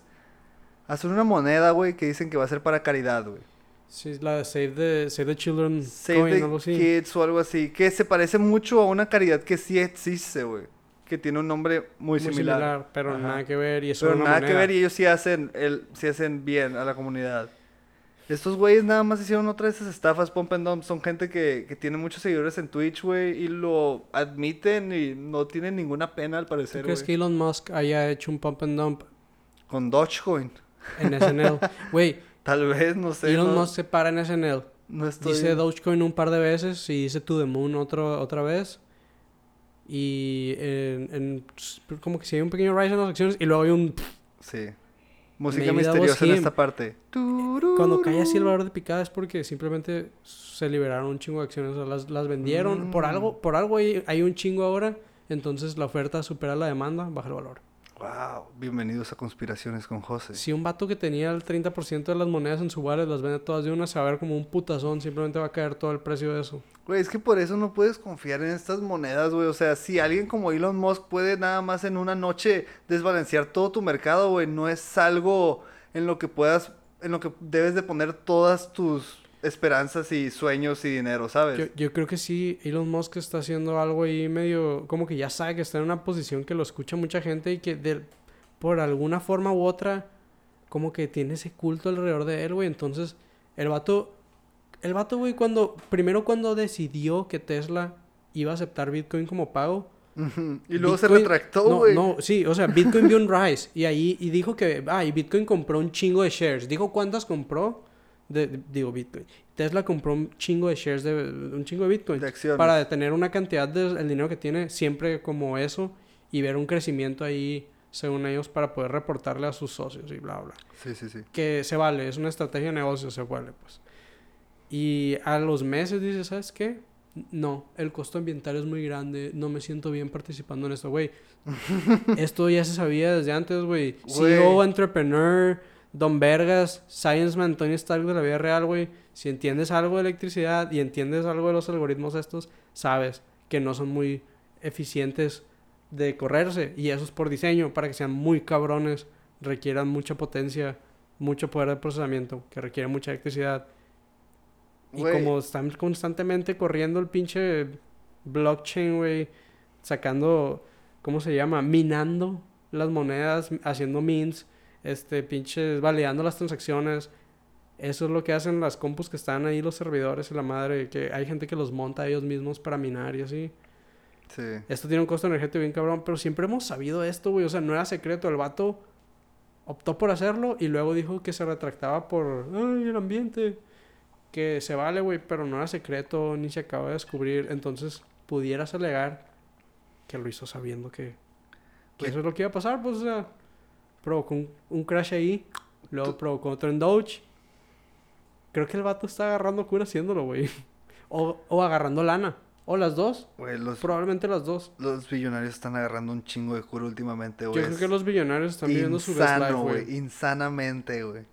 hacen una moneda, güey, que dicen que va a ser para caridad, güey. Sí, la de Save the, Save the Children Save coin, the algo así. Kids o algo así. Que se parece mucho a una caridad que sí existe, güey. Que tiene un nombre muy, Muy similar. similar, pero Ajá. nada que ver. Y es Pero nada que ver y ellos sí hacen, el, sí hacen bien a la comunidad. Estos güeyes nada más hicieron otra de esas estafas pump and dump. Son gente que, que tiene muchos seguidores en Twitch, güey, y lo admiten y no tienen ninguna pena al ¿Tú parecer, crees güey. que Elon Musk haya hecho un pump and dump Con Dogecoin. en SNL? Güey, Tal vez, no sé. Elon no, Musk se para en SNL. no estoy... Dice Dogecoin un par de veces y dice To The Moon otro, otra vez. Y en, en- como que si hay un pequeño rise en las acciones y luego hay un... Sí. Música misteriosa en esta parte. Cuando cae así el valor de picada es porque simplemente se liberaron un chingo de acciones, o sea, las, las vendieron. Por Mm. algo, por algo hay, hay un chingo ahora, entonces la oferta supera la demanda, baja el valor. Wow. Bienvenidos a Conspiraciones con José. Si un vato que tenía el 30% de las monedas en su wallet las vende todas de una, se va a ver como un putazón, simplemente va a caer todo el precio de eso. Güey, es que por eso no puedes confiar en estas monedas, güey. O sea, si alguien como Elon Musk puede nada más en una noche desbalancear todo tu mercado, güey, no es algo en lo que puedas, en lo que debes de poner todas tus esperanzas y sueños y dinero, ¿sabes? Yo, yo creo que sí, Elon Musk está haciendo algo ahí medio, como que ya sabe que está en una posición que lo escucha mucha gente y que de, por alguna forma u otra, como que tiene ese culto alrededor de él, güey. Entonces, el vato, el vato, güey, cuando, primero cuando decidió que Tesla iba a aceptar Bitcoin como pago, y luego se retractó, no, güey. No, sí, o sea, Bitcoin vio un rise y ahí y dijo que, ah, y Bitcoin compró un chingo de shares. Dijo cuántas compró, de, de- digo Bitcoin. Tesla compró un chingo de shares de un chingo de Bitcoin De para tener una cantidad del dinero que tiene siempre como eso y ver un crecimiento ahí según ellos para poder reportarle a sus socios y bla bla. Sí, sí, sí. Que se vale, es una estrategia de negocio, se vale pues. Y a los meses dice, ¿sabes qué? No, el costo ambiental es muy grande, no me siento bien participando en esto, güey. esto ya se sabía desde antes. Güey. CEO, entrepreneur, Don Vergas, Science Man, Tony Stark de la vida real, güey. Si entiendes algo de electricidad y entiendes algo de los algoritmos estos, sabes que no son muy eficientes de correrse. Y eso es por diseño, para que sean muy cabrones, requieran mucha potencia, mucho poder de procesamiento, que requiere mucha electricidad. Y como están constantemente corriendo el pinche blockchain, güey, sacando, ¿cómo se llama? Minando las monedas, haciendo mints este, pinches, validando las transacciones. Eso es lo que hacen las compus que están ahí, los servidores y la madre, que hay gente que los monta ellos mismos para minar y así. Sí. Esto tiene un costo energético bien cabrón, pero siempre hemos sabido esto, güey. O sea, no era secreto. El vato optó por hacerlo y luego dijo que se retractaba por, ay, el ambiente. Que se vale, güey, pero no era secreto ni se acaba de descubrir. Entonces, pudieras alegar que lo hizo sabiendo que, que eso es lo que iba a pasar, pues, o sea, provocó un, un crash ahí, luego provocó otro en Doge. Creo que el vato está agarrando cura haciéndolo, güey. O, o agarrando lana. O las dos. Güey, los, Probablemente las dos. los billonarios están agarrando un chingo de cura últimamente, güey. Yo creo que los billonarios están viviendo su best life, insano, güey. Insanamente, güey.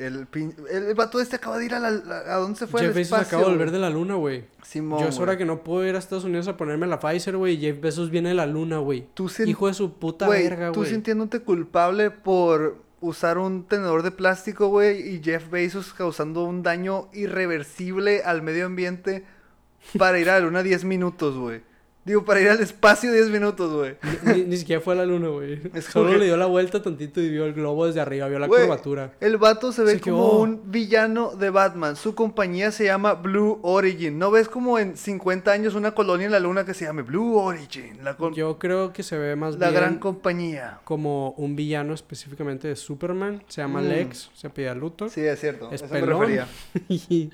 El, pin... el, vato este acaba de ir a la... ¿A dónde se fue? Jeff Bezos espacio, acaba de volver de la luna, güey. Simón, Yo es hora que no puedo ir a Estados Unidos a ponerme la Pfizer, güey. Jeff Bezos viene de la luna, güey. Tú Hijo de su puta Güey, verga, tú güey. sintiéndote culpable por usar un tenedor de plástico, güey, y Jeff Bezos causando un daño irreversible al medio ambiente para ir a la luna 10 minutos, güey. Digo, para ir al espacio 10 minutos, güey. Ni, siquiera fue a la luna, güey. Solo que- le dio la vuelta tantito y vio el globo desde arriba, vio la curvatura. El vato se ve Se como quedó. un villano de Batman. Su compañía se llama Blue Origin. ¿No ves como en 50 años una colonia en la luna que se llame Blue Origin? La, con- Yo creo que se ve más la bien gran compañía. como un villano específicamente de Superman. Se llama Mm. Lex, se apellida Luthor. Sí, es cierto. Es eso me pelón. refería.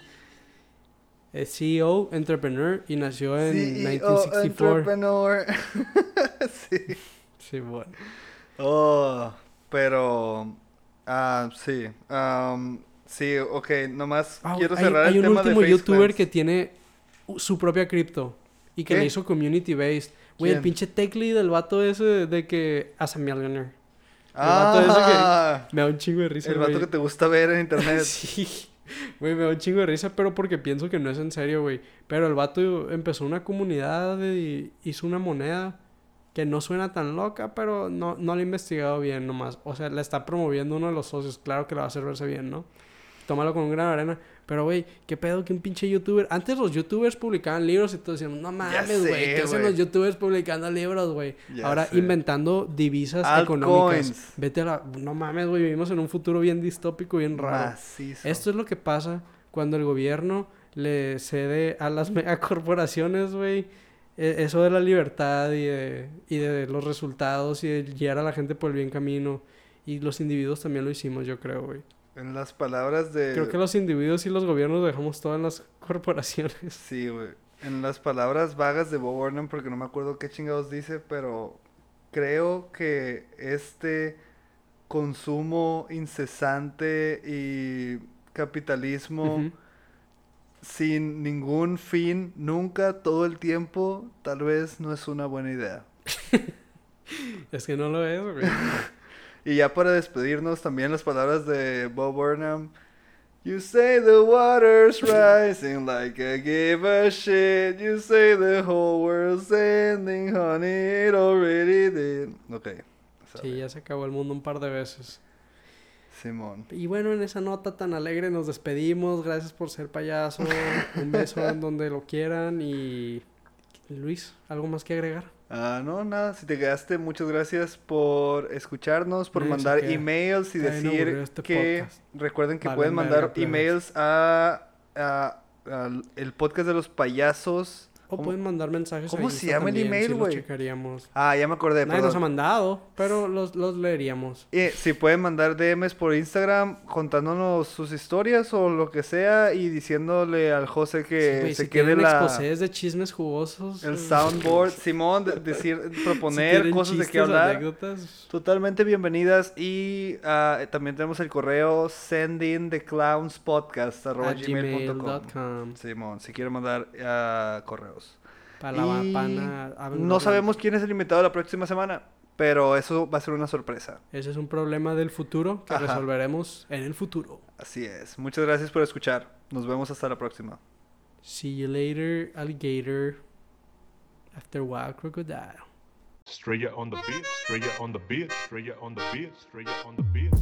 es CEO, entrepreneur y nació en CEO, 1964. entrepreneur. sí. Sí, bueno. Oh, pero... Ah, sí. Am, sí, ok. Nomás Ah, quiero hay, cerrar hay el un tema último de youtuber Face que tiene su propia cripto y que ¿Qué? le hizo community based. Güey, el pinche tech lead del vato ese de que as a millionaire. vato ese Ah, Me da un chingo de risa, el vato que te gusta ver en internet. sí. Güey, me da un chingo de risa, pero porque pienso que no es en serio, güey. Pero el vato empezó una comunidad y hizo una moneda que no suena tan loca, pero no, no la he investigado bien nomás. O sea, la está promoviendo uno de los socios. Claro que la va a hacer verse bien, ¿no? Tómalo con un gran arena. Pero, güey, qué pedo que un pinche youtuber... Antes los youtubers publicaban libros y todos decían, no mames, güey. ¿Qué hacen los youtubers publicando libros, güey? Ahora sé. inventando divisas Altcoins. económicas. Vete a la... No mames, güey. Vivimos en un futuro bien distópico, bien raro. Macizo. Esto es lo que pasa cuando el gobierno le cede a las megacorporaciones, güey. e- Eso de la libertad y de, y de los resultados y de guiar a la gente por el bien camino. Y los individuos también lo hicimos, yo creo, güey. En las palabras de... Creo que los individuos y los gobiernos dejamos todo en las corporaciones. Sí, güey. En las palabras vagas de Bob Burnham, porque no me acuerdo qué chingados dice, pero creo que este consumo incesante y capitalismo sin ningún fin, nunca, todo el tiempo, tal vez no es una buena idea. Es que no lo es, güey. Y ya para despedirnos, también las palabras de Bob Burnham. You say the water's rising like I give a shit. You say the whole world's ending, honey, it already did. Ok. Sí, ya se acabó el mundo un par de veces. Simón. Y bueno, en esa nota tan alegre nos despedimos. Gracias por ser payaso. Un beso en donde lo quieran. Y Luis, ¿algo más que agregar? Ah, no, nada, si te quedaste, muchas gracias por escucharnos, por mandar emails y decir este que podcast. recuerden que pueden mandar emails a, a- el podcast de los payasos. O pueden mandar mensajes cómo se llama el email, sí güey? checaríamos. Ah, ya me acordé, Nadie nos ha perdón. mandado, pero los, los leeríamos. Eh, si pueden mandar DMs por Instagram contándonos sus historias o lo que sea y diciéndole al José Sí, que güey, se si quede la, de chismes jugosos. el eh, soundboard. Simón, de- decir, si proponer cosas de qué hablar. anécdotas, Totalmente bienvenidas y ah, también tenemos el correo sendingtheclownspodcast a gmail.com. gmail.com. Simón, si quieren mandar ah, correos. Para la Y pana. hablen- No sabemos quién es el invitado la próxima semana, pero eso va a ser una sorpresa. Ese es un problema del futuro que Ajá. resolveremos en el futuro. Así es. Muchas gracias por escuchar. Nos vemos hasta la próxima. See you later, alligator. After a while, crocodile. Straight on the beat, straight on the beat, straight on the beat, straight on the beat.